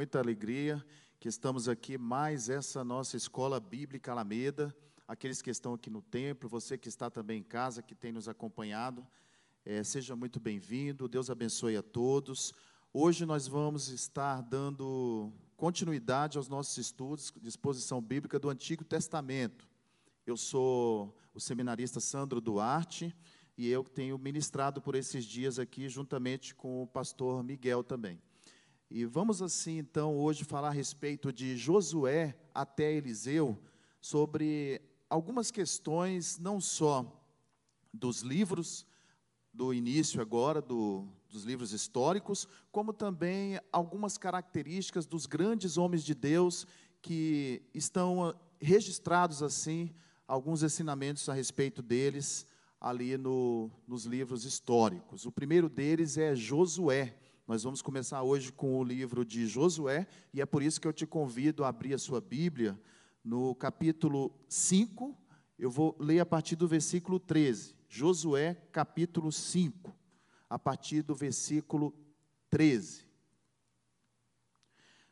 muita alegria que estamos aqui mais essa nossa escola bíblica Alameda. Aqueles que estão aqui no templo, você que está também em casa, que tem nos acompanhado, é, seja muito bem-vindo. Deus abençoe a todos. Hoje nós vamos estar dando continuidade aos nossos estudos de exposição bíblica do Antigo Testamento. Eu sou o seminarista Sandro Duarte e eu tenho ministrado por esses dias aqui juntamente com o pastor Miguel também. E vamos assim, então, hoje falar a respeito de Josué até Eliseu, sobre algumas questões, não só dos livros, do início agora, do, dos livros históricos, como também algumas características dos grandes homens de Deus que estão ah, registrados assim, alguns ensinamentos a respeito deles ali no, nos livros históricos. O primeiro deles é Josué. Nós vamos começar hoje com o livro de Josué, e é por isso que eu te convido a abrir a sua Bíblia no capítulo 5. Eu vou ler a partir do versículo 13. Josué, capítulo 5, a partir do versículo 13.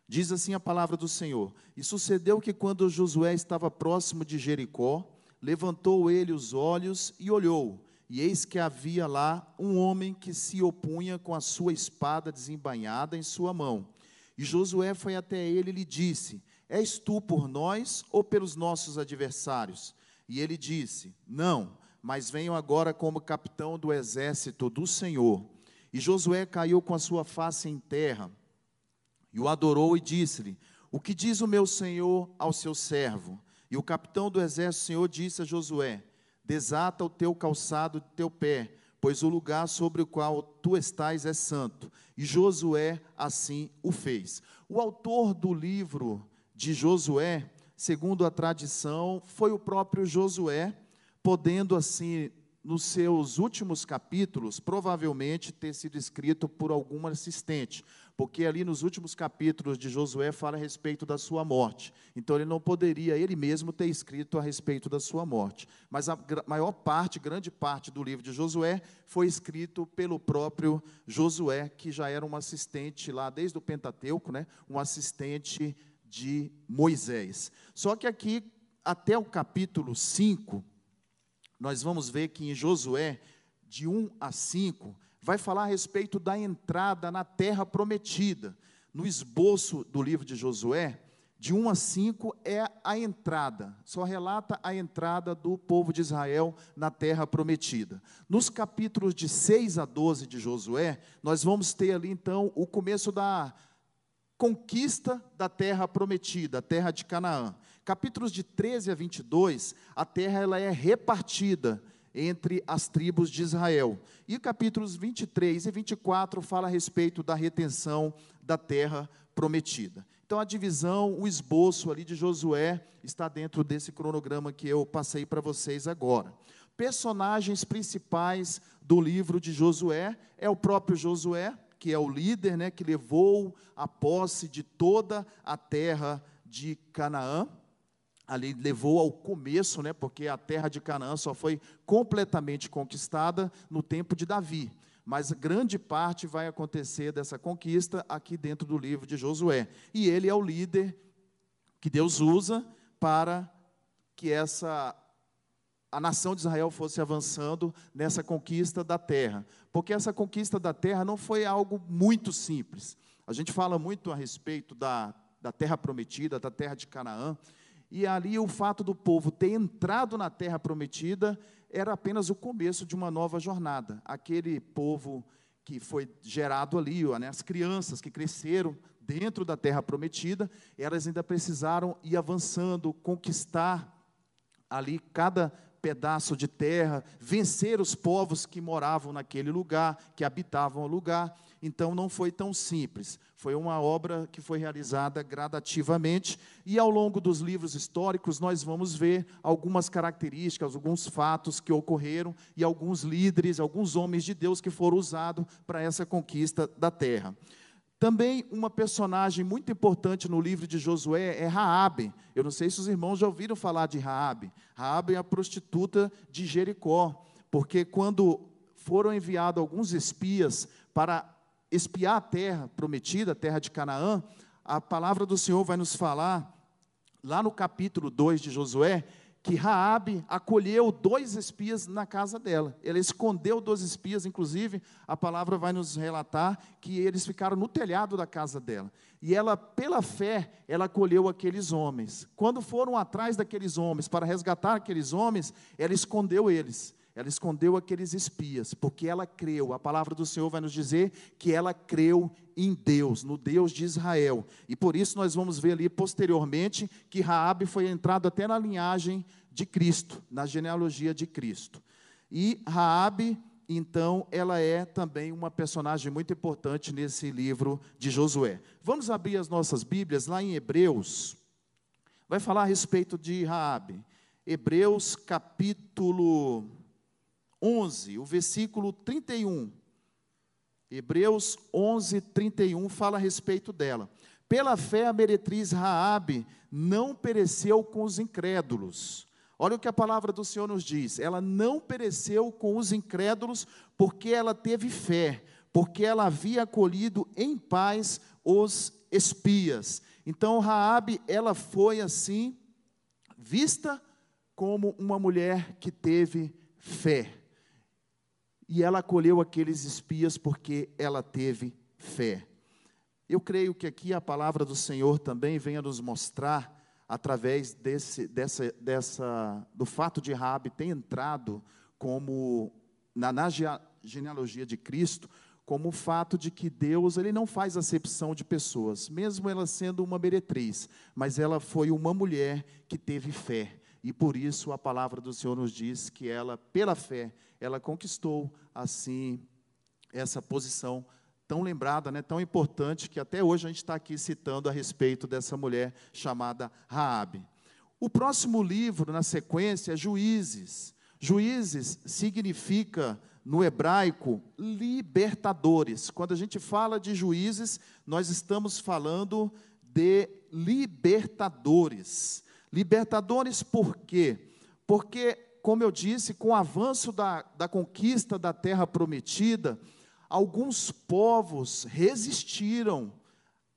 Diz assim a palavra do Senhor: E sucedeu que quando Josué estava próximo de Jericó, levantou ele os olhos e olhou, e eis que havia lá um homem que se opunha com a sua espada desembainhada em sua mão. E Josué foi até ele e lhe disse: És tu por nós ou pelos nossos adversários? E ele disse: Não, mas venho agora como capitão do exército do Senhor. E Josué caiu com a sua face em terra e o adorou e disse-lhe: O que diz o meu senhor ao seu servo? E o capitão do exército Senhor disse a Josué: Desata o teu calçado de teu pé, pois o lugar sobre o qual tu estás é santo. E Josué assim o fez. O autor do livro de Josué, segundo a tradição, foi o próprio Josué, podendo assim nos seus últimos capítulos, provavelmente ter sido escrito por algum assistente, porque ali nos últimos capítulos de Josué fala a respeito da sua morte. Então ele não poderia ele mesmo ter escrito a respeito da sua morte. Mas a maior parte, grande parte do livro de Josué foi escrito pelo próprio Josué, que já era um assistente lá desde o Pentateuco, né? Um assistente de Moisés. Só que aqui até o capítulo 5, nós vamos ver que em Josué, de 1 a 5, vai falar a respeito da entrada na terra prometida. No esboço do livro de Josué, de 1 a 5 é a entrada, só relata a entrada do povo de Israel na terra prometida. Nos capítulos de 6 a 12 de Josué, nós vamos ter ali então o começo da conquista da terra prometida, a terra de Canaã. Capítulos de 13 a 22, a terra ela é repartida entre as tribos de Israel. E capítulos 23 e 24 fala a respeito da retenção da terra prometida. Então a divisão, o esboço ali de Josué está dentro desse cronograma que eu passei para vocês agora. Personagens principais do livro de Josué é o próprio Josué, que é o líder, né, que levou a posse de toda a terra de Canaã ali levou ao começo, né, porque a terra de Canaã só foi completamente conquistada no tempo de Davi. Mas grande parte vai acontecer dessa conquista aqui dentro do livro de Josué. E ele é o líder que Deus usa para que essa a nação de Israel fosse avançando nessa conquista da terra. Porque essa conquista da terra não foi algo muito simples. A gente fala muito a respeito da, da terra prometida, da terra de Canaã, e ali o fato do povo ter entrado na terra prometida era apenas o começo de uma nova jornada. Aquele povo que foi gerado ali, né, as crianças que cresceram dentro da terra prometida, elas ainda precisaram ir avançando, conquistar ali cada pedaço de terra, vencer os povos que moravam naquele lugar, que habitavam o lugar. Então não foi tão simples. Foi uma obra que foi realizada gradativamente e ao longo dos livros históricos nós vamos ver algumas características, alguns fatos que ocorreram e alguns líderes, alguns homens de Deus que foram usados para essa conquista da terra. Também uma personagem muito importante no livro de Josué é Raabe. Eu não sei se os irmãos já ouviram falar de Raabe. Raabe é a prostituta de Jericó, porque quando foram enviados alguns espias para espiar a terra prometida, a terra de Canaã, a palavra do Senhor vai nos falar, lá no capítulo 2 de Josué, que Raabe acolheu dois espias na casa dela. Ela escondeu dois espias, inclusive, a palavra vai nos relatar que eles ficaram no telhado da casa dela. E ela, pela fé, ela acolheu aqueles homens. Quando foram atrás daqueles homens para resgatar aqueles homens, ela escondeu eles. Ela escondeu aqueles espias, porque ela creu. A palavra do Senhor vai nos dizer que ela creu em Deus, no Deus de Israel. E por isso nós vamos ver ali posteriormente que Raabe foi entrado até na linhagem de Cristo, na genealogia de Cristo. E Raabe, então, ela é também uma personagem muito importante nesse livro de Josué. Vamos abrir as nossas Bíblias lá em Hebreus. Vai falar a respeito de Raabe. Hebreus capítulo 11, o versículo 31. Hebreus 11, 31 fala a respeito dela. Pela fé a meretriz Raabe não pereceu com os incrédulos. Olha o que a palavra do Senhor nos diz. Ela não pereceu com os incrédulos porque ela teve fé, porque ela havia acolhido em paz os espias. Então Raabe, ela foi assim vista como uma mulher que teve fé e ela acolheu aqueles espias porque ela teve fé. Eu creio que aqui a palavra do Senhor também venha nos mostrar, através desse, dessa, dessa, do fato de Rabi ter entrado como na, na genealogia de Cristo, como o fato de que Deus ele não faz acepção de pessoas, mesmo ela sendo uma meretriz, mas ela foi uma mulher que teve fé. E por isso a palavra do Senhor nos diz que ela, pela fé, ela conquistou assim essa posição tão lembrada, né, tão importante que até hoje a gente está aqui citando a respeito dessa mulher chamada Raabe. O próximo livro na sequência é Juízes. Juízes significa no hebraico libertadores. Quando a gente fala de juízes, nós estamos falando de libertadores. Libertadores por quê? Porque como eu disse, com o avanço da, da conquista da terra prometida, alguns povos resistiram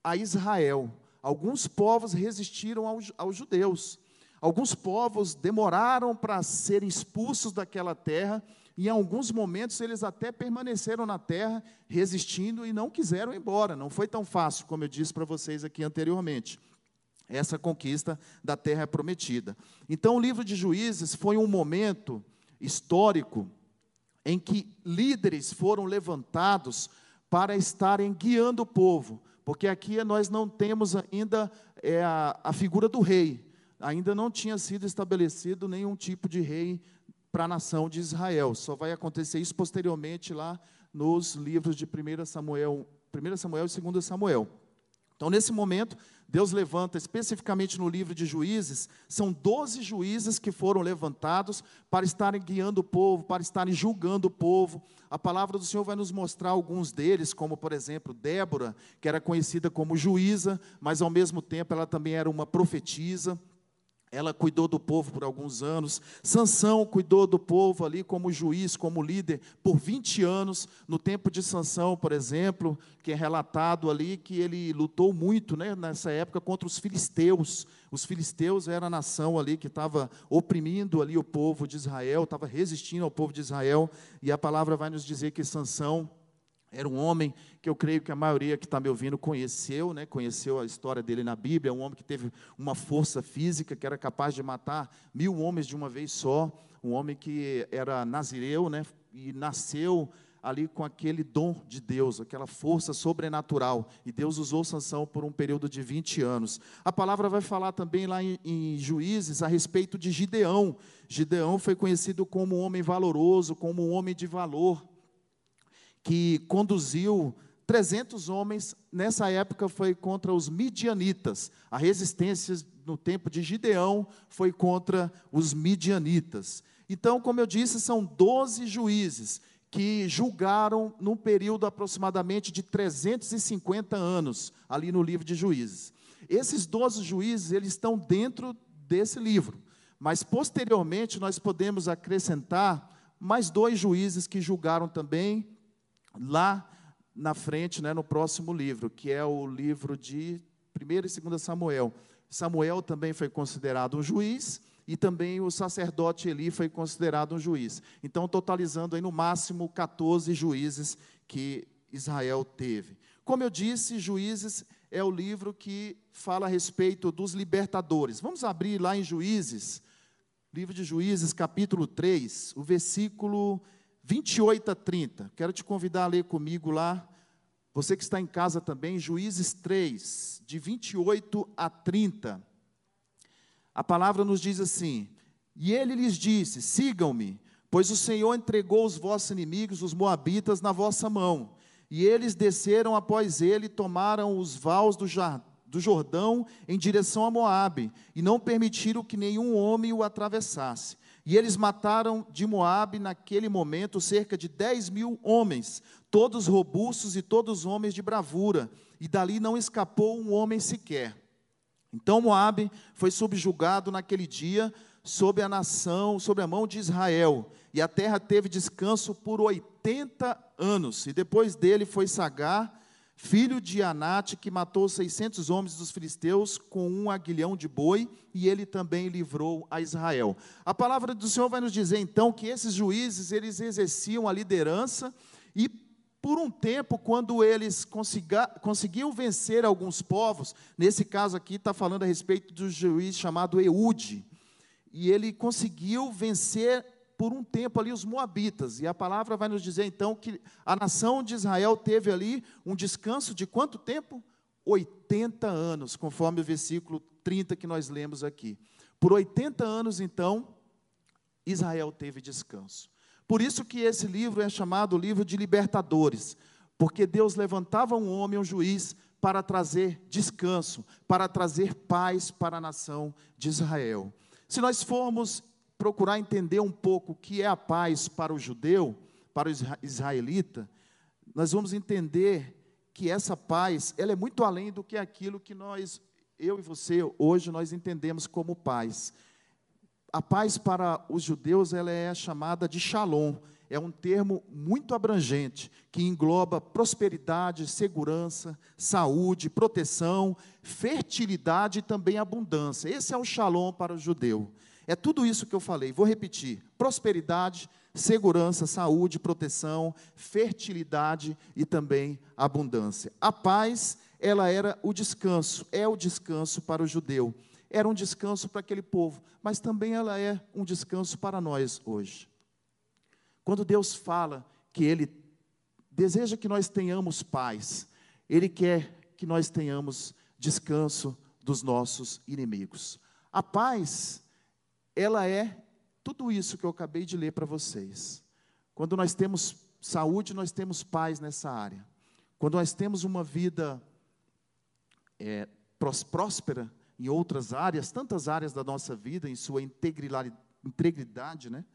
a Israel, alguns povos resistiram aos, aos judeus, alguns povos demoraram para serem expulsos daquela terra, e em alguns momentos eles até permaneceram na terra, resistindo e não quiseram ir embora. Não foi tão fácil, como eu disse para vocês aqui anteriormente essa conquista da terra prometida. Então, o livro de Juízes foi um momento histórico em que líderes foram levantados para estarem guiando o povo, porque aqui nós não temos ainda é, a, a figura do rei, ainda não tinha sido estabelecido nenhum tipo de rei para a nação de Israel. Só vai acontecer isso posteriormente lá nos livros de 1 Samuel, 1 Samuel e 2 Samuel. Então, nesse momento, Deus levanta, especificamente no livro de Juízes, são doze juízes que foram levantados para estarem guiando o povo, para estarem julgando o povo. A palavra do Senhor vai nos mostrar alguns deles, como, por exemplo, Débora, que era conhecida como juíza, mas ao mesmo tempo ela também era uma profetisa. Ela cuidou do povo por alguns anos. Sansão cuidou do povo ali como juiz, como líder, por 20 anos. No tempo de Sansão, por exemplo, que é relatado ali que ele lutou muito né, nessa época contra os filisteus. Os filisteus era a nação ali que estava oprimindo ali o povo de Israel, estava resistindo ao povo de Israel. E a palavra vai nos dizer que Sansão era um homem que eu creio que a maioria que está me ouvindo conheceu, né? conheceu a história dele na Bíblia. Um homem que teve uma força física, que era capaz de matar mil homens de uma vez só. Um homem que era nazireu né? e nasceu ali com aquele dom de Deus, aquela força sobrenatural. E Deus usou Sansão por um período de 20 anos. A palavra vai falar também lá em, em, Juízes a respeito de Gideão. Gideão foi conhecido como um homem valoroso, como um homem de valor que conduziu 300 homens, nessa época foi contra os midianitas. A resistência no tempo de Gideão foi contra os midianitas. Então, como eu disse, são 12 juízes que julgaram num período aproximadamente de 350 anos, ali no livro de Juízes. Esses 12 juízes, eles estão dentro desse livro, mas posteriormente nós podemos acrescentar mais dois juízes que julgaram também lá na frente, né, no próximo livro, que é o livro de 1 e 2 Samuel. Samuel também foi considerado um juiz e também o sacerdote Eli foi considerado um juiz. Então, totalizando aí no máximo 14 juízes que Israel teve. Como eu disse, Juízes é o livro que fala a respeito dos libertadores. Vamos abrir lá em Juízes, livro de Juízes, capítulo 3, o versículo 28 a 30. Quero te convidar a ler comigo lá. Você que está em casa também, Juízes 3, de 28 a 30. A palavra nos diz assim: E ele lhes disse: Sigam-me, pois o Senhor entregou os vossos inimigos, os moabitas, na vossa mão. E eles desceram após ele, tomaram os vaus do, do Jordão em direção a Moabe, e não permitiram que nenhum homem o atravessasse. E eles mataram de Moabe naquele momento cerca de dez mil homens, todos robustos e todos homens de bravura, e dali não escapou um homem sequer. Então Moabe foi subjugado naquele dia sob a nação, sob a mão de Israel, e a terra teve descanso por 80 anos. E depois dele foi Sagar, filho de Anate, que matou 600 homens dos filisteus com um aguilhão de boi, e ele também livrou a Israel. A palavra do Senhor vai nos dizer então que esses juízes, eles exerciam a liderança e por um tempo, quando eles conseguiam vencer alguns povos, nesse caso aqui está falando a respeito do juiz chamado Eude, e ele conseguiu vencer por um tempo ali os moabitas, e a palavra vai nos dizer então que a nação de Israel teve ali um descanso de quanto tempo? 80 anos, conforme o versículo 30 que nós lemos aqui. Por 80 anos, então, Israel teve descanso. Por isso que esse livro é chamado livro de libertadores, porque Deus levantava um homem, um juiz, para trazer descanso, para trazer paz para a nação de Israel. Se nós formos procurar entender um pouco o que é a paz para o judeu, para o israelita, nós vamos entender que essa paz, ela é muito além do que aquilo que nós, eu e você, hoje nós entendemos como paz a paz para os judeus ela é chamada de shalom. É um termo muito abrangente que engloba prosperidade, segurança, saúde, proteção, fertilidade e também abundância. Esse é o shalom para o judeu. É tudo isso que eu falei. Vou repetir: prosperidade, segurança, saúde, proteção, fertilidade e também abundância. A paz, ela era o descanso, é o descanso para o judeu era um descanso para aquele povo, mas também ela é um descanso para nós hoje. Quando Deus fala que Ele deseja que nós tenhamos paz, Ele quer que nós tenhamos descanso dos nossos inimigos. A paz, ela é tudo isso que eu acabei de ler para vocês. Quando nós temos saúde, nós temos paz nessa área. Quando nós temos uma vida é, próspera, em outras áreas, tantas áreas da nossa vida, em sua integridade, né?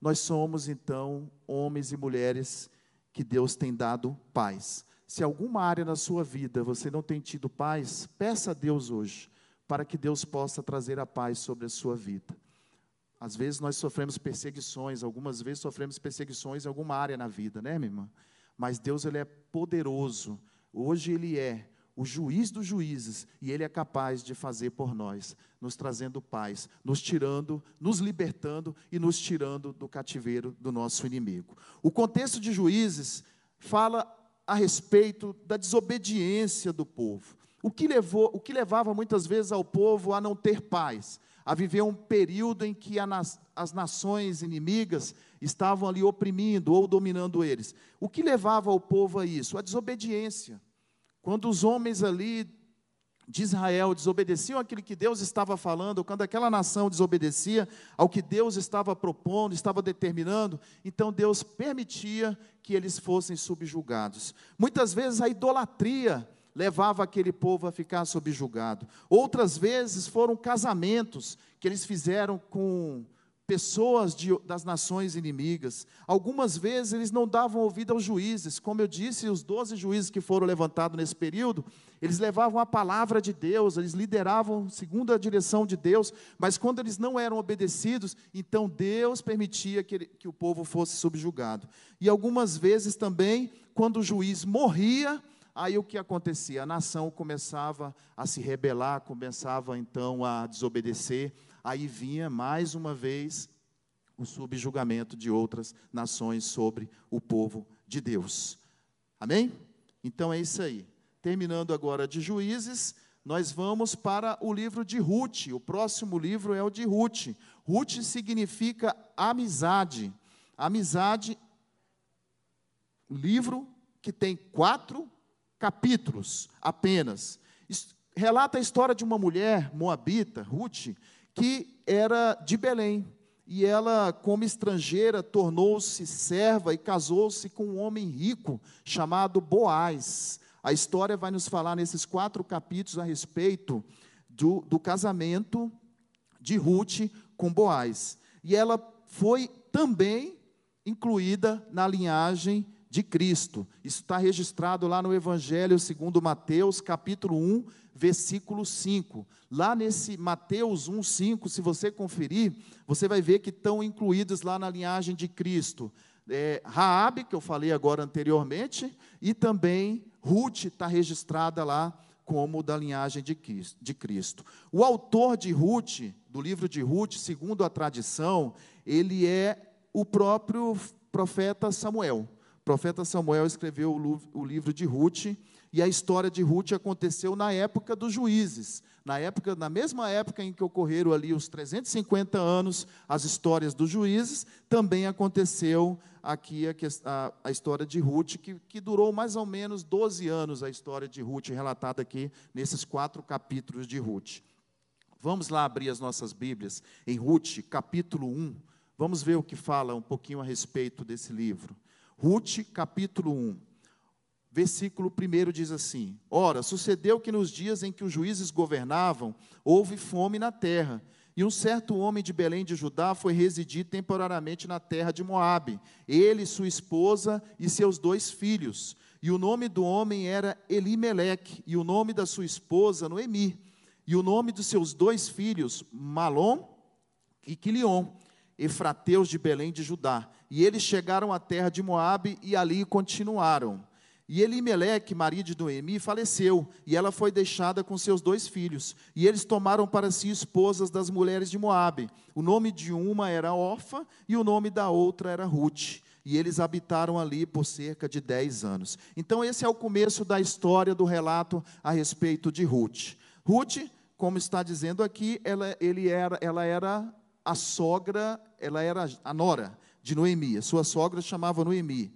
Nós somos então homens e mulheres que Deus tem dado paz. Se alguma área na sua vida você não tem tido paz, peça a Deus hoje, para que Deus possa trazer a paz sobre a sua vida. Às vezes nós sofremos perseguições, algumas vezes sofremos perseguições em alguma área na vida, né, minha irmã? Mas Deus ele é poderoso. Hoje ele é o juiz dos juízes, e Ele é capaz de fazer por nós, nos trazendo paz, nos tirando, nos libertando e nos tirando do cativeiro do nosso inimigo. O contexto de juízes fala a respeito da desobediência do povo. O que, levou, o que levava muitas vezes ao povo a não ter paz, a viver um período em que as nações inimigas estavam ali oprimindo ou dominando eles. O que levava o povo a isso? A desobediência. Quando os homens ali de Israel desobedeciam aquilo que Deus estava falando, quando aquela nação desobedecia ao que Deus estava propondo, estava determinando, então Deus permitia que eles fossem subjugados. Muitas vezes a idolatria levava aquele povo a ficar subjugado. Outras vezes foram casamentos que eles fizeram com pessoas de, das nações inimigas. Algumas vezes eles não davam ouvido aos juízes. Como eu disse, os doze juízes que foram levantados nesse período, eles levavam a palavra de Deus, eles lideravam segundo a direção de Deus, mas quando eles não eram obedecidos, então Deus permitia que, ele, que o povo fosse subjugado. E algumas vezes também, quando o juiz morria, aí o que acontecia? A nação começava a se rebelar, começava então a desobedecer, aí vinha mais uma vez o subjugamento de outras nações sobre o povo de Deus. Amém? Então é isso aí. Terminando agora de Juízes, nós vamos para o livro de Ruth. O próximo livro é o de Ruth. Ruth significa amizade. Amizade, livro que tem quatro capítulos apenas. Relata a história de uma mulher moabita, Ruth, que era de Belém. E ela, como estrangeira, tornou-se serva e casou-se com um homem rico chamado Boaz. A história vai nos falar nesses quatro capítulos a respeito do, do casamento de Ruth com Boaz. E ela foi também incluída na linhagem de Cristo. Isso está registrado lá no Evangelho segundo Mateus, capítulo 1, versículo 5. Lá nesse Mateus 1, 5, se você conferir, você vai ver que estão incluídos lá na linhagem de Cristo. É, Raabe, que eu falei agora anteriormente, e também Ruth está registrada lá como da linhagem de Cristo. O autor de Ruth, do livro de Ruth, segundo a tradição, ele é o próprio profeta Samuel. Profeta Samuel escreveu o livro de Ruth, e a história de Ruth aconteceu na época dos juízes. Na época, na mesma época em que ocorreram ali os 350 anos, as histórias dos juízes, também aconteceu aqui a, a, a história de Ruth, que, que durou mais ou menos 12 anos, a história de Ruth, relatada aqui nesses quatro capítulos de Ruth. Vamos lá abrir as nossas Bíblias em Ruth, capítulo 1. Vamos ver o que fala um pouquinho a respeito desse livro. Ruth, capítulo 1. Versículo 1 diz assim: Ora, sucedeu que nos dias em que os juízes governavam, houve fome na terra, e um certo homem de Belém de Judá foi residir temporariamente na terra de Moabe, ele, sua esposa e seus dois filhos. E o nome do homem era Elimeleque, e o nome da sua esposa Noemi, e o nome dos seus dois filhos Malom e Quilion. Efrateus de Belém de Judá. E eles chegaram à terra de Moabe e ali continuaram. E Elimeleque, marido de Noemi, faleceu, e ela foi deixada com seus dois filhos. E eles tomaram para si esposas das mulheres de Moabe. O nome de uma era Orfa e o nome da outra era Ruth. E eles habitaram ali por cerca de dez anos. Então, esse é o começo da história do relato a respeito de Ruth. Ruth, como está dizendo aqui, ela, ele era, ela era a sogra, ela era a nora de Noemi, sua sogra chamava Noemi.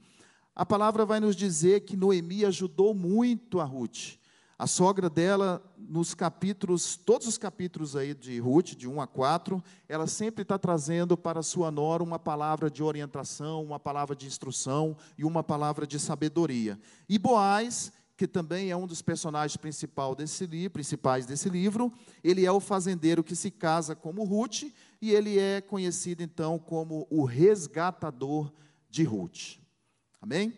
A palavra vai nos dizer que Noemi ajudou muito a Ruth. A sogra dela, nos capítulos, todos os capítulos aí de Ruth, de 1 a 4, ela sempre está trazendo para sua nora uma palavra de orientação, uma palavra de instrução e uma palavra de sabedoria. E Boaz, que também é um dos personagens principal desse livro, principais desse livro, ele é o fazendeiro que se casa como Ruth e ele é conhecido então como o resgatador de Ruth. Amém?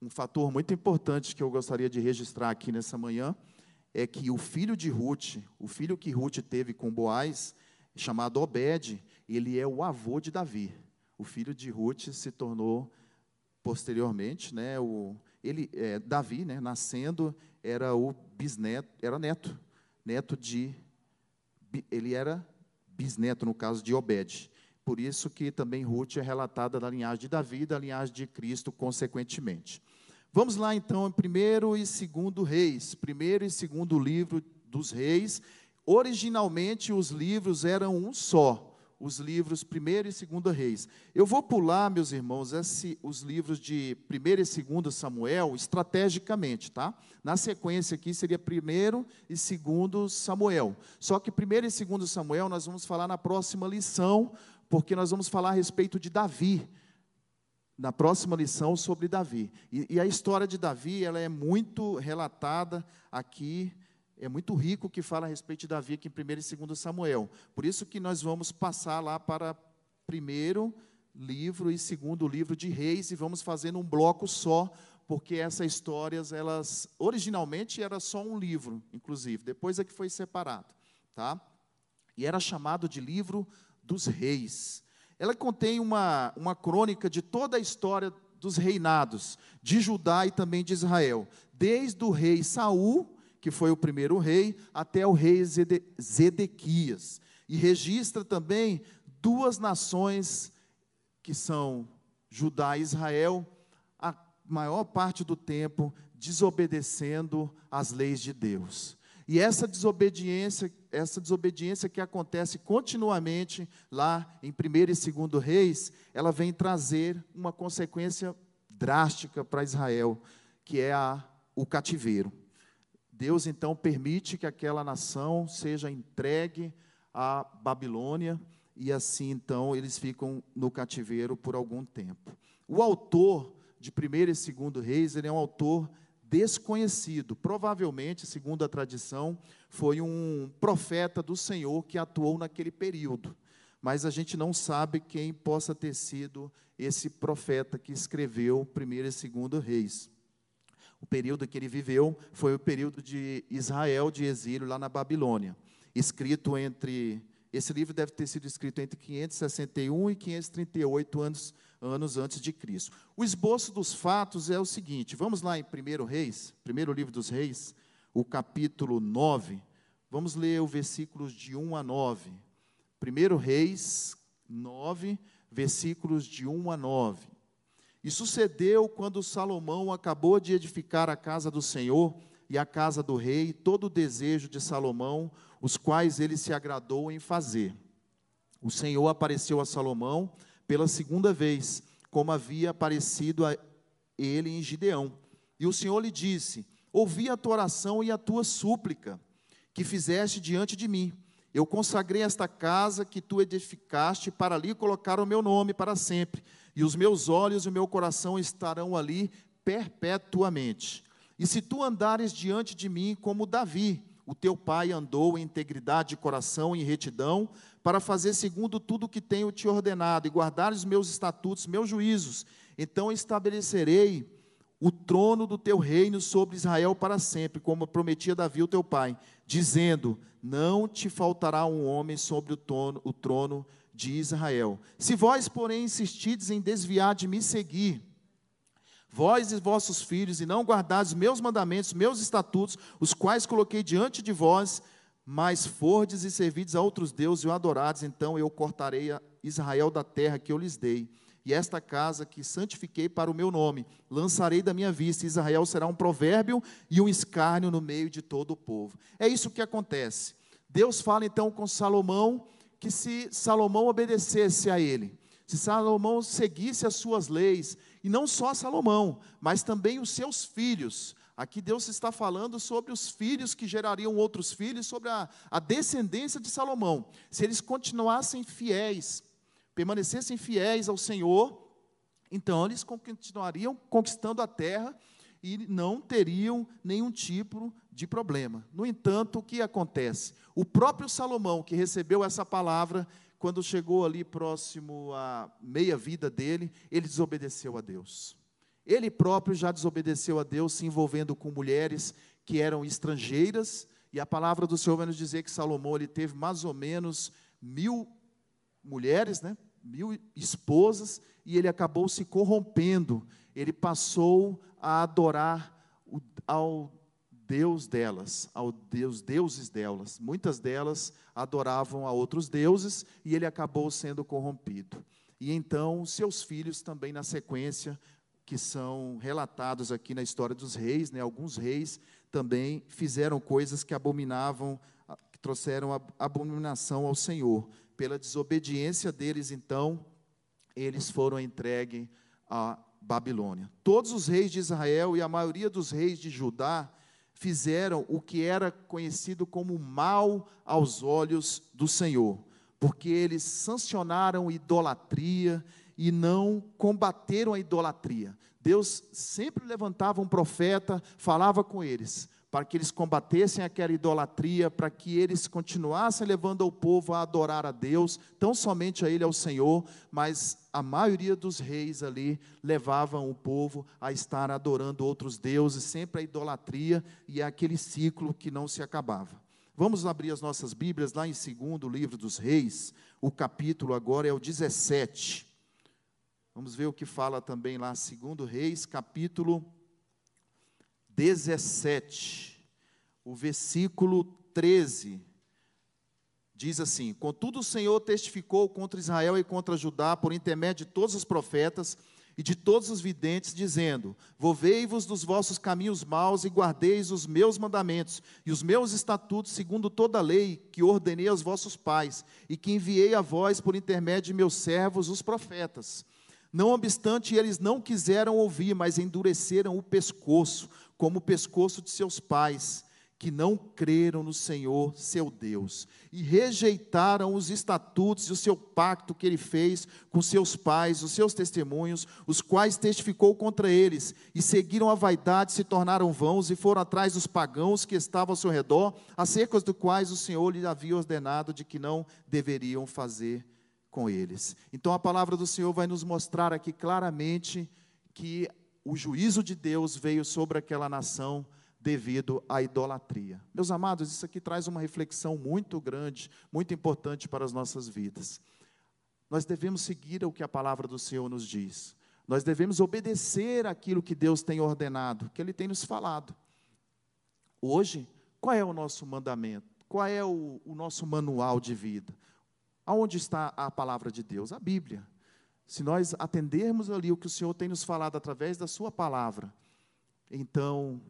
Um fator muito importante que eu gostaria de registrar aqui nessa manhã é que o filho de Ruth, o filho que Ruth teve com Boaz, chamado Obed, ele é o avô de Davi. O filho de Ruth se tornou posteriormente, né, o, ele, é, Davi, né, nascendo, era o bisneto, era neto neto de. Ele era bisneto, no caso de Obed. Por isso que também Ruth é relatada da linhagem de Davi da linhagem de Cristo, consequentemente. Vamos lá então em primeiro e segundo reis. Primeiro e segundo livro dos reis. Originalmente os livros eram um só os livros 1 e 2 Reis. Eu vou pular, meus irmãos, esse, os livros de 1 e 2 Samuel estrategicamente, tá? Na sequência aqui seria 1 e 2 Samuel. Só que 1 e 2 Samuel nós vamos falar na próxima lição, porque nós vamos falar a respeito de Davi. Na próxima lição sobre Davi. E, e a história de Davi, ela é muito relatada aqui é muito rico que fala a respeito de Davi aqui em 1 e 2 Samuel. Por isso que nós vamos passar lá para primeiro livro e segundo livro de Reis e vamos fazer um bloco só, porque essas histórias, elas originalmente era só um livro, inclusive, depois é que foi separado, tá? E era chamado de livro dos reis. Ela contém uma, uma crônica de toda a história dos reinados de Judá e também de Israel, desde o rei Saul, que foi o primeiro rei, até o rei Zedequias. E registra também duas nações que são Judá e Israel, a maior parte do tempo desobedecendo às leis de Deus. E essa desobediência, essa desobediência que acontece continuamente lá em 1 e 2 Reis, ela vem trazer uma consequência drástica para Israel, que é a, o cativeiro. Deus então permite que aquela nação seja entregue à Babilônia e assim então eles ficam no cativeiro por algum tempo. O autor de 1 e 2 Reis, ele é um autor desconhecido. Provavelmente, segundo a tradição, foi um profeta do Senhor que atuou naquele período. Mas a gente não sabe quem possa ter sido esse profeta que escreveu 1 e 2 Reis. O período que ele viveu foi o período de Israel de exílio lá na Babilônia, escrito entre esse livro deve ter sido escrito entre 561 e 538 anos, anos antes de Cristo. O esboço dos fatos é o seguinte: vamos lá em 1 Reis, primeiro livro dos Reis, o capítulo 9. Vamos ler o versículos de 1 a 9. 1 Reis 9, versículos de 1 a 9. E sucedeu quando Salomão acabou de edificar a casa do Senhor e a casa do rei, todo o desejo de Salomão, os quais ele se agradou em fazer. O Senhor apareceu a Salomão pela segunda vez, como havia aparecido a ele em Gideão. E o Senhor lhe disse: Ouvi a tua oração e a tua súplica, que fizeste diante de mim. Eu consagrei esta casa que tu edificaste para ali colocar o meu nome para sempre, e os meus olhos e o meu coração estarão ali perpetuamente. E se tu andares diante de mim como Davi, o teu pai andou em integridade de coração e retidão, para fazer segundo tudo o que tenho te ordenado, e guardar os meus estatutos, meus juízos. Então estabelecerei o trono do teu reino sobre Israel para sempre, como prometia Davi, o teu pai, dizendo: Não te faltará um homem sobre o trono, o trono de Israel. Se vós, porém, insistides em desviar de me seguir, vós e vossos filhos, e não guardados meus mandamentos, meus estatutos, os quais coloquei diante de vós, mas fordes e servides a outros deuses e o adorados, então eu cortarei Israel da terra que eu lhes dei. E esta casa que santifiquei para o meu nome, lançarei da minha vista, Israel será um provérbio e um escárnio no meio de todo o povo. É isso que acontece. Deus fala então com Salomão que se Salomão obedecesse a ele, se Salomão seguisse as suas leis, e não só Salomão, mas também os seus filhos. Aqui Deus está falando sobre os filhos que gerariam outros filhos, sobre a, a descendência de Salomão. Se eles continuassem fiéis, permanecessem fiéis ao Senhor, então eles continuariam conquistando a terra e não teriam nenhum tipo de problema. No entanto, o que acontece? O próprio Salomão, que recebeu essa palavra, quando chegou ali próximo à meia vida dele, ele desobedeceu a Deus. Ele próprio já desobedeceu a Deus, se envolvendo com mulheres que eram estrangeiras, e a palavra do Senhor vai nos dizer que Salomão ele teve mais ou menos mil mulheres, né? mil esposas, e ele acabou se corrompendo. Ele passou a adorar ao Deus delas, ao Deus, deuses delas. Muitas delas adoravam a outros deuses e ele acabou sendo corrompido. E então seus filhos também na sequência, que são relatados aqui na história dos reis, né, alguns reis também fizeram coisas que abominavam, que trouxeram abominação ao Senhor. Pela desobediência deles, então, eles foram entregues à Babilônia. Todos os reis de Israel e a maioria dos reis de Judá fizeram o que era conhecido como mal aos olhos do Senhor, porque eles sancionaram idolatria e não combateram a idolatria. Deus sempre levantava um profeta, falava com eles, para que eles combatessem aquela idolatria, para que eles continuassem levando o povo a adorar a Deus, tão somente a Ele, ao Senhor, mas a maioria dos reis ali levavam o povo a estar adorando outros deuses, sempre a idolatria e é aquele ciclo que não se acabava. Vamos abrir as nossas Bíblias lá em segundo livro dos reis, o capítulo agora é o 17. Vamos ver o que fala também lá, segundo Reis, capítulo 17, o versículo 13. Diz assim: Contudo, o Senhor testificou contra Israel e contra Judá por intermédio de todos os profetas e de todos os videntes, dizendo: Volvei-vos dos vossos caminhos maus e guardeis os meus mandamentos e os meus estatutos, segundo toda a lei que ordenei aos vossos pais e que enviei a vós por intermédio de meus servos, os profetas. Não obstante, eles não quiseram ouvir, mas endureceram o pescoço, como o pescoço de seus pais que não creram no Senhor, seu Deus, e rejeitaram os estatutos e o seu pacto que ele fez com seus pais, os seus testemunhos, os quais testificou contra eles, e seguiram a vaidade, se tornaram vãos e foram atrás dos pagãos que estavam ao seu redor, acerca dos quais o Senhor lhe havia ordenado de que não deveriam fazer com eles. Então a palavra do Senhor vai nos mostrar aqui claramente que o juízo de Deus veio sobre aquela nação devido à idolatria. Meus amados, isso aqui traz uma reflexão muito grande, muito importante para as nossas vidas. Nós devemos seguir o que a palavra do Senhor nos diz. Nós devemos obedecer aquilo que Deus tem ordenado, que Ele tem nos falado. Hoje, qual é o nosso mandamento? Qual é o, o nosso manual de vida? Aonde está a palavra de Deus? A Bíblia. Se nós atendermos ali o que o Senhor tem nos falado através da Sua palavra, então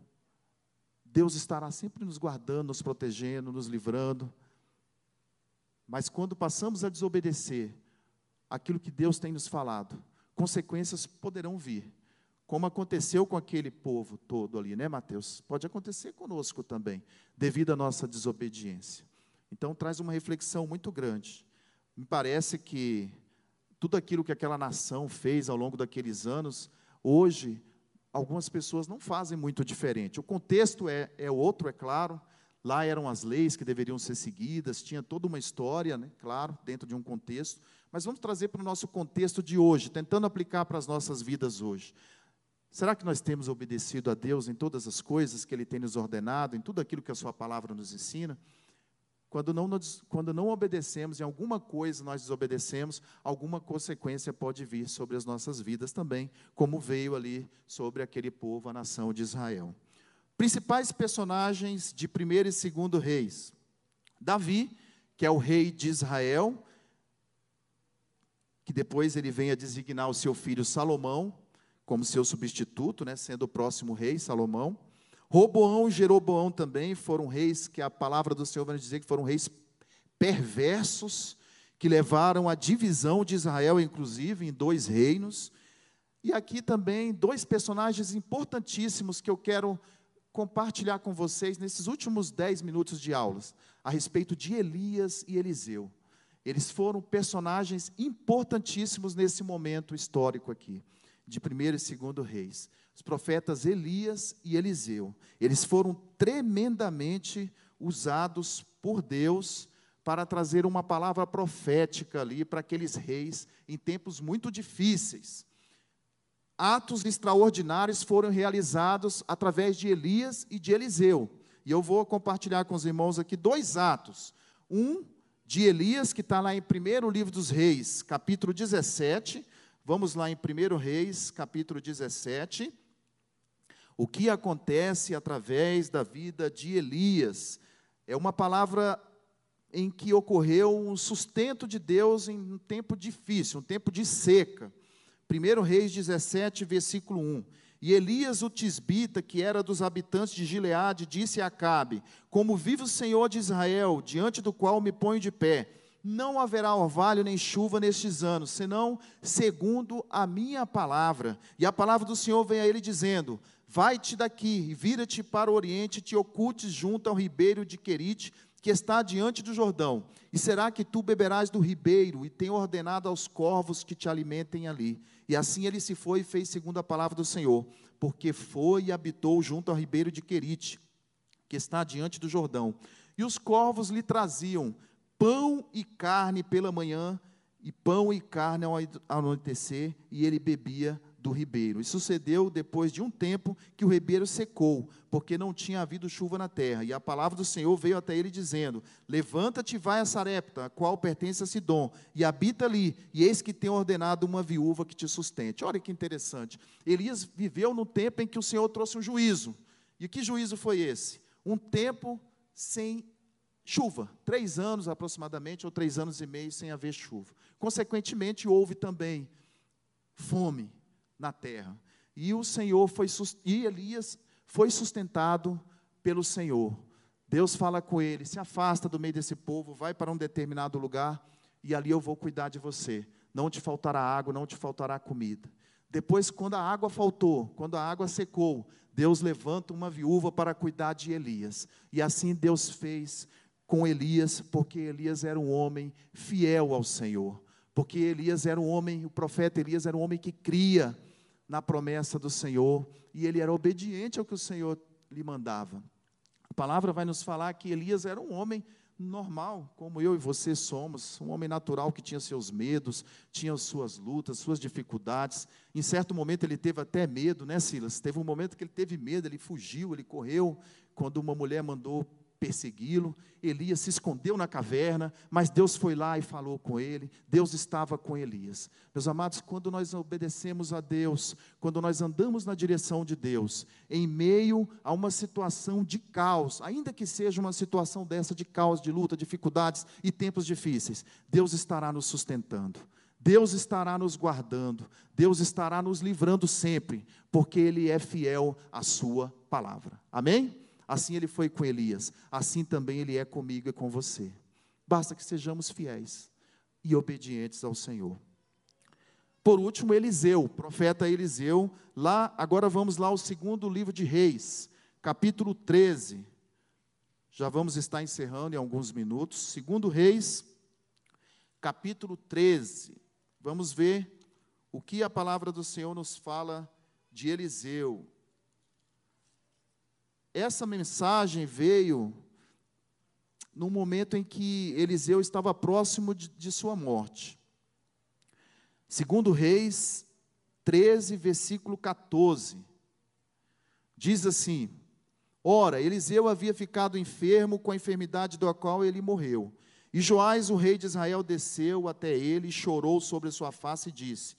Deus estará sempre nos guardando, nos protegendo, nos livrando. Mas quando passamos a desobedecer aquilo que Deus tem nos falado, consequências poderão vir. Como aconteceu com aquele povo todo ali, né, Mateus? Pode acontecer conosco também, devido à nossa desobediência. Então, traz uma reflexão muito grande. Me parece que tudo aquilo que aquela nação fez ao longo daqueles anos, hoje algumas pessoas não fazem muito diferente. O contexto é, é outro, é claro. Lá eram as leis que deveriam ser seguidas, tinha toda uma história, né, claro, dentro de um contexto. Mas vamos trazer para o nosso contexto de hoje, tentando aplicar para as nossas vidas hoje. Será que nós temos obedecido a Deus em todas as coisas que Ele tem nos ordenado, em tudo aquilo que a Sua palavra nos ensina? Quando não, quando não obedecemos, em alguma coisa nós desobedecemos, alguma consequência pode vir sobre as nossas vidas também, como veio ali sobre aquele povo, a nação de Israel. Principais personagens de 1 e 2 reis. Davi, que é o rei de Israel, que depois ele vem a designar o seu filho Salomão como seu substituto, né, sendo o próximo rei, Salomão. Roboão e Jeroboão também foram reis que a palavra do Senhor vai dizer que foram reis perversos, que levaram à divisão de Israel, inclusive, em dois reinos. E aqui também dois personagens importantíssimos que eu quero compartilhar com vocês nesses últimos dez minutos de aulas, a respeito de Elias e Eliseu. Eles foram personagens importantíssimos nesse momento histórico aqui, de primeiro e segundo reis os profetas Elias e Eliseu. Eles foram tremendamente usados por Deus para trazer uma palavra profética ali para aqueles reis em tempos muito difíceis. Atos extraordinários foram realizados através de Elias e de Eliseu. E eu vou compartilhar com os irmãos aqui dois atos. Um de Elias, que está lá em primeiro livro dos reis, capítulo 17. Vamos lá em 1 Reis, capítulo 17 o que acontece através da vida de Elias. É uma palavra em que ocorreu um sustento de Deus em um tempo difícil, um tempo de seca. 1 Reis 17, versículo 1. E Elias, o tisbita, que era dos habitantes de Gileade, disse a Acabe: Como vive o Senhor de Israel, diante do qual me ponho de pé, não haverá orvalho nem chuva nestes anos, senão segundo a minha palavra. E a palavra do Senhor vem a ele dizendo: Vai-te daqui e vira-te para o oriente, te ocultes junto ao ribeiro de Querite, que está diante do Jordão. E será que tu beberás do ribeiro, e tenho ordenado aos corvos que te alimentem ali. E assim ele se foi e fez segundo a palavra do Senhor, porque foi e habitou junto ao ribeiro de Querite, que está diante do Jordão. E os corvos lhe traziam pão e carne pela manhã, e pão e carne ao anoitecer, e ele bebia do ribeiro. E sucedeu depois de um tempo que o ribeiro secou, porque não tinha havido chuva na terra. E a palavra do Senhor veio até ele dizendo: Levanta-te vai a Sarepta, a qual pertence a Sidom, e habita ali, e eis que tem ordenado uma viúva que te sustente. Olha que interessante. Elias viveu no tempo em que o Senhor trouxe um juízo. E que juízo foi esse? Um tempo sem chuva, três anos aproximadamente, ou três anos e meio sem haver chuva. Consequentemente, houve também fome na terra. E o Senhor foi e Elias foi sustentado pelo Senhor. Deus fala com ele: se afasta do meio desse povo, vai para um determinado lugar e ali eu vou cuidar de você. Não te faltará água, não te faltará comida. Depois, quando a água faltou, quando a água secou, Deus levanta uma viúva para cuidar de Elias. E assim Deus fez com Elias, porque Elias era um homem fiel ao Senhor. Porque Elias era um homem, o profeta Elias era um homem que cria na promessa do Senhor e ele era obediente ao que o Senhor lhe mandava. A palavra vai nos falar que Elias era um homem normal, como eu e você somos, um homem natural que tinha seus medos, tinha suas lutas, suas dificuldades. Em certo momento ele teve até medo, né, Silas? Teve um momento que ele teve medo, ele fugiu, ele correu quando uma mulher mandou persegui-lo. Elias se escondeu na caverna, mas Deus foi lá e falou com ele. Deus estava com Elias. Meus amados, quando nós obedecemos a Deus, quando nós andamos na direção de Deus, em meio a uma situação de caos, ainda que seja uma situação dessa de caos, de luta, dificuldades e tempos difíceis, Deus estará nos sustentando. Deus estará nos guardando, Deus estará nos livrando sempre, porque Ele é fiel à Sua palavra. Amém? Assim ele foi com Elias, assim também ele é comigo e com você. Basta que sejamos fiéis e obedientes ao Senhor. Por último, Eliseu, profeta Eliseu, lá, agora vamos lá ao segundo livro de Reis, capítulo 13. Já vamos estar encerrando em alguns minutos. Segundo Reis, capítulo 13. Vamos ver o que a palavra do Senhor nos fala de Eliseu. Essa mensagem veio no momento em que Eliseu estava próximo de, de sua morte. Segundo Reis 13, versículo 14. Diz assim: Ora, Eliseu havia ficado enfermo com a enfermidade da qual ele morreu. E Joás, o rei de Israel, desceu até ele e chorou sobre sua face e disse: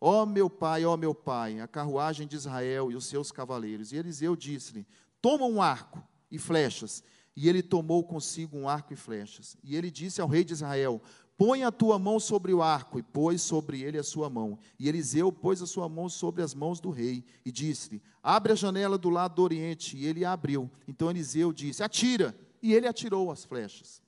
Ó oh, meu pai, ó oh, meu pai, a carruagem de Israel e os seus cavaleiros. E Eliseu disse-lhe: Toma um arco e flechas. E ele tomou consigo um arco e flechas. E ele disse ao rei de Israel: Põe a tua mão sobre o arco, e pôs sobre ele a sua mão. E Eliseu pôs a sua mão sobre as mãos do rei, e disse-lhe: Abre a janela do lado do oriente. E ele abriu. Então Eliseu disse: Atira. E ele atirou as flechas.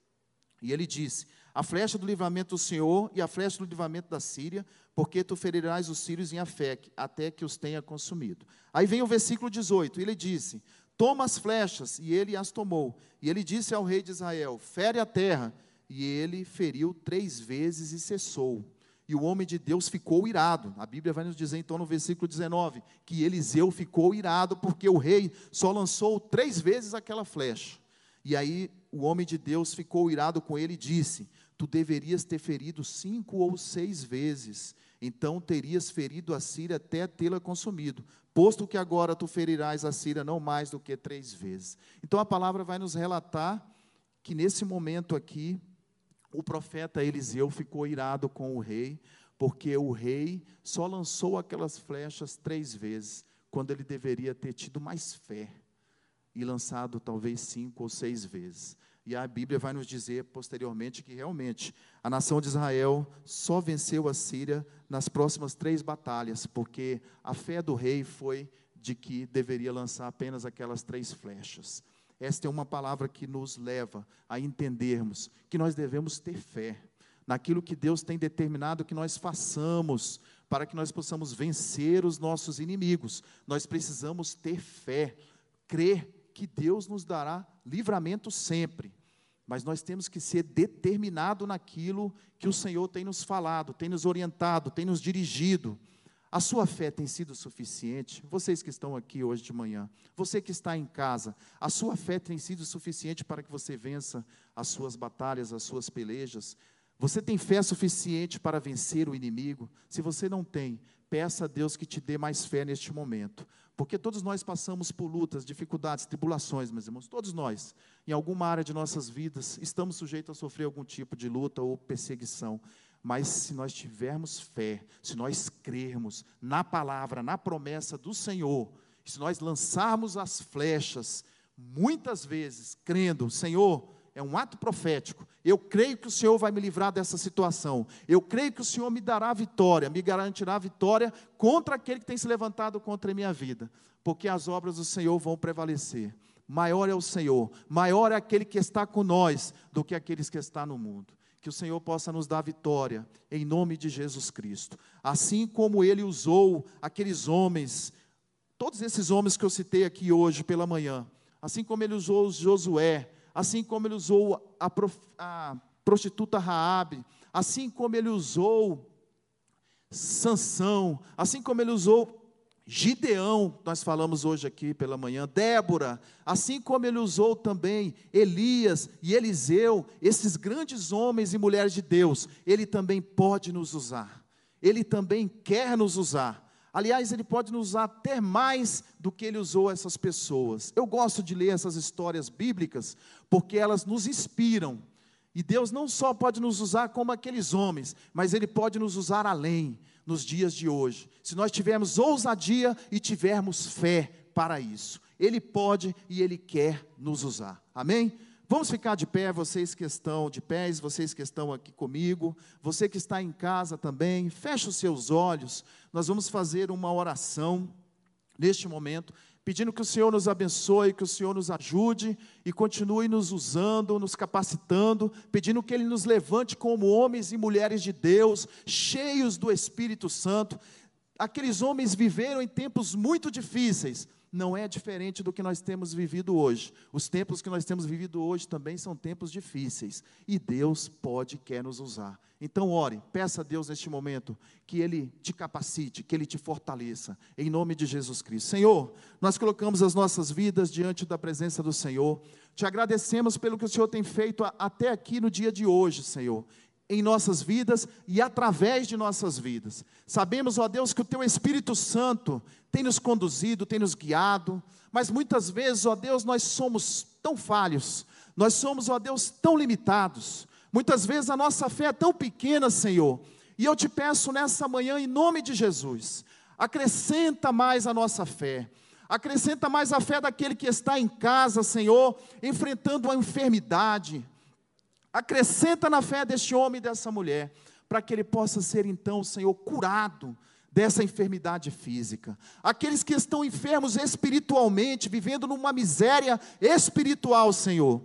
E ele disse: A flecha do livramento do Senhor e a flecha do livramento da Síria, porque tu ferirás os sírios em Afec, até que os tenha consumido. Aí vem o versículo 18. Ele disse: Toma as flechas, e ele as tomou. E ele disse ao rei de Israel: Fere a terra. E ele feriu três vezes e cessou. E o homem de Deus ficou irado. A Bíblia vai nos dizer então no versículo 19 que Eliseu ficou irado porque o rei só lançou três vezes aquela flecha. E aí o homem de Deus ficou irado com ele e disse: Tu deverias ter ferido cinco ou seis vezes, então terias ferido a Síria até tê-la consumido posto que agora tu ferirás a Síria não mais do que três vezes. Então a palavra vai nos relatar que nesse momento aqui, o profeta Eliseu ficou irado com o rei, porque o rei só lançou aquelas flechas três vezes, quando ele deveria ter tido mais fé e lançado talvez cinco ou seis vezes. E a Bíblia vai nos dizer posteriormente que realmente a nação de Israel só venceu a Síria nas próximas três batalhas, porque a fé do rei foi de que deveria lançar apenas aquelas três flechas. Esta é uma palavra que nos leva a entendermos que nós devemos ter fé naquilo que Deus tem determinado que nós façamos para que nós possamos vencer os nossos inimigos. Nós precisamos ter fé, crer que Deus nos dará livramento sempre. Mas nós temos que ser determinado naquilo que o Senhor tem nos falado, tem nos orientado, tem nos dirigido. A sua fé tem sido suficiente? Vocês que estão aqui hoje de manhã, você que está em casa, a sua fé tem sido suficiente para que você vença as suas batalhas, as suas pelejas? Você tem fé suficiente para vencer o inimigo? Se você não tem, peça a Deus que te dê mais fé neste momento. Porque todos nós passamos por lutas, dificuldades, tribulações, meus irmãos, todos nós, em alguma área de nossas vidas, estamos sujeitos a sofrer algum tipo de luta ou perseguição. Mas se nós tivermos fé, se nós crermos na palavra, na promessa do Senhor, se nós lançarmos as flechas, muitas vezes, crendo, Senhor, é um ato profético. Eu creio que o Senhor vai me livrar dessa situação. Eu creio que o Senhor me dará vitória, me garantirá vitória contra aquele que tem se levantado contra a minha vida, porque as obras do Senhor vão prevalecer. Maior é o Senhor, maior é aquele que está com nós do que aqueles que estão no mundo. Que o Senhor possa nos dar vitória, em nome de Jesus Cristo. Assim como ele usou aqueles homens, todos esses homens que eu citei aqui hoje pela manhã, assim como ele usou Josué, assim como ele usou a, prof, a prostituta Raabe, assim como ele usou Sansão, assim como ele usou Gideão, nós falamos hoje aqui pela manhã, Débora, assim como ele usou também Elias e Eliseu, esses grandes homens e mulheres de Deus, ele também pode nos usar. Ele também quer nos usar. Aliás, ele pode nos usar até mais do que ele usou essas pessoas. Eu gosto de ler essas histórias bíblicas porque elas nos inspiram. E Deus não só pode nos usar como aqueles homens, mas ele pode nos usar além nos dias de hoje. Se nós tivermos ousadia e tivermos fé para isso, ele pode e ele quer nos usar. Amém? Vamos ficar de pé, vocês que estão de pés, vocês que estão aqui comigo, você que está em casa também, feche os seus olhos. Nós vamos fazer uma oração neste momento, pedindo que o Senhor nos abençoe, que o Senhor nos ajude e continue nos usando, nos capacitando, pedindo que Ele nos levante como homens e mulheres de Deus, cheios do Espírito Santo. Aqueles homens viveram em tempos muito difíceis, não é diferente do que nós temos vivido hoje. Os tempos que nós temos vivido hoje também são tempos difíceis. E Deus pode quer nos usar. Então, ore, peça a Deus neste momento que Ele te capacite, que Ele te fortaleça, em nome de Jesus Cristo. Senhor, nós colocamos as nossas vidas diante da presença do Senhor. Te agradecemos pelo que o Senhor tem feito até aqui no dia de hoje, Senhor em nossas vidas e através de nossas vidas. Sabemos, ó Deus, que o Teu Espírito Santo tem nos conduzido, tem nos guiado, mas muitas vezes, ó Deus, nós somos tão falhos, nós somos, ó Deus, tão limitados. Muitas vezes a nossa fé é tão pequena, Senhor, e eu te peço nessa manhã, em nome de Jesus, acrescenta mais a nossa fé. Acrescenta mais a fé daquele que está em casa, Senhor, enfrentando a enfermidade, Acrescenta na fé deste homem e dessa mulher, para que ele possa ser então, Senhor, curado dessa enfermidade física. Aqueles que estão enfermos espiritualmente, vivendo numa miséria espiritual, Senhor.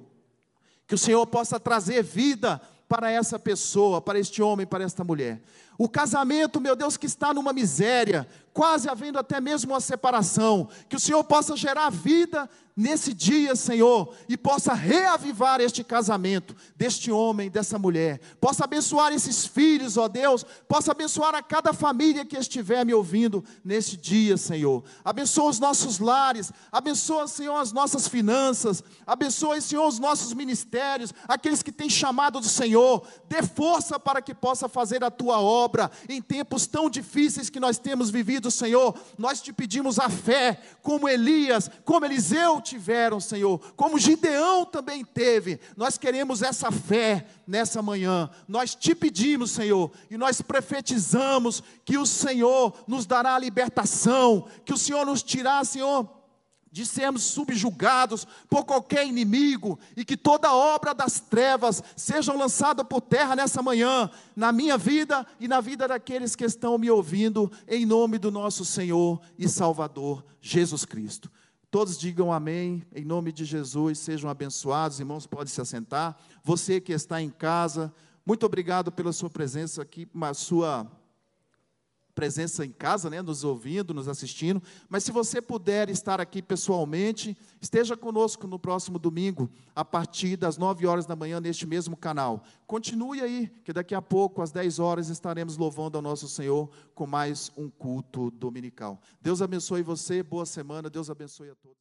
Que o Senhor possa trazer vida para essa pessoa, para este homem, para esta mulher. O casamento, meu Deus, que está numa miséria, quase havendo até mesmo uma separação. Que o Senhor possa gerar vida nesse dia, Senhor, e possa reavivar este casamento deste homem, dessa mulher. Possa abençoar esses filhos, ó Deus. Possa abençoar a cada família que estiver me ouvindo nesse dia, Senhor. Abençoa os nossos lares. Abençoa, Senhor, as nossas finanças. Abençoa, Senhor, os nossos ministérios. Aqueles que têm chamado do Senhor. Dê força para que possa fazer a tua obra em tempos tão difíceis que nós temos vivido, Senhor. Nós te pedimos a fé, como Elias, como Eliseu tiveram, Senhor, como Gideão também teve. Nós queremos essa fé nessa manhã. Nós te pedimos, Senhor, e nós profetizamos que o Senhor nos dará a libertação, que o Senhor nos tirará, Senhor de sermos subjugados por qualquer inimigo e que toda obra das trevas seja lançada por terra nessa manhã, na minha vida e na vida daqueles que estão me ouvindo, em nome do nosso Senhor e Salvador Jesus Cristo. Todos digam amém, em nome de Jesus, sejam abençoados, irmãos, pode se assentar. Você que está em casa, muito obrigado pela sua presença aqui, sua presença em casa, né, nos ouvindo, nos assistindo. Mas se você puder estar aqui pessoalmente, esteja conosco no próximo domingo, a partir das 9 horas da manhã, neste mesmo canal. Continue aí, que daqui a pouco, às 10 horas, estaremos louvando ao nosso Senhor com mais um culto dominical. Deus abençoe você, boa semana, Deus abençoe a todos.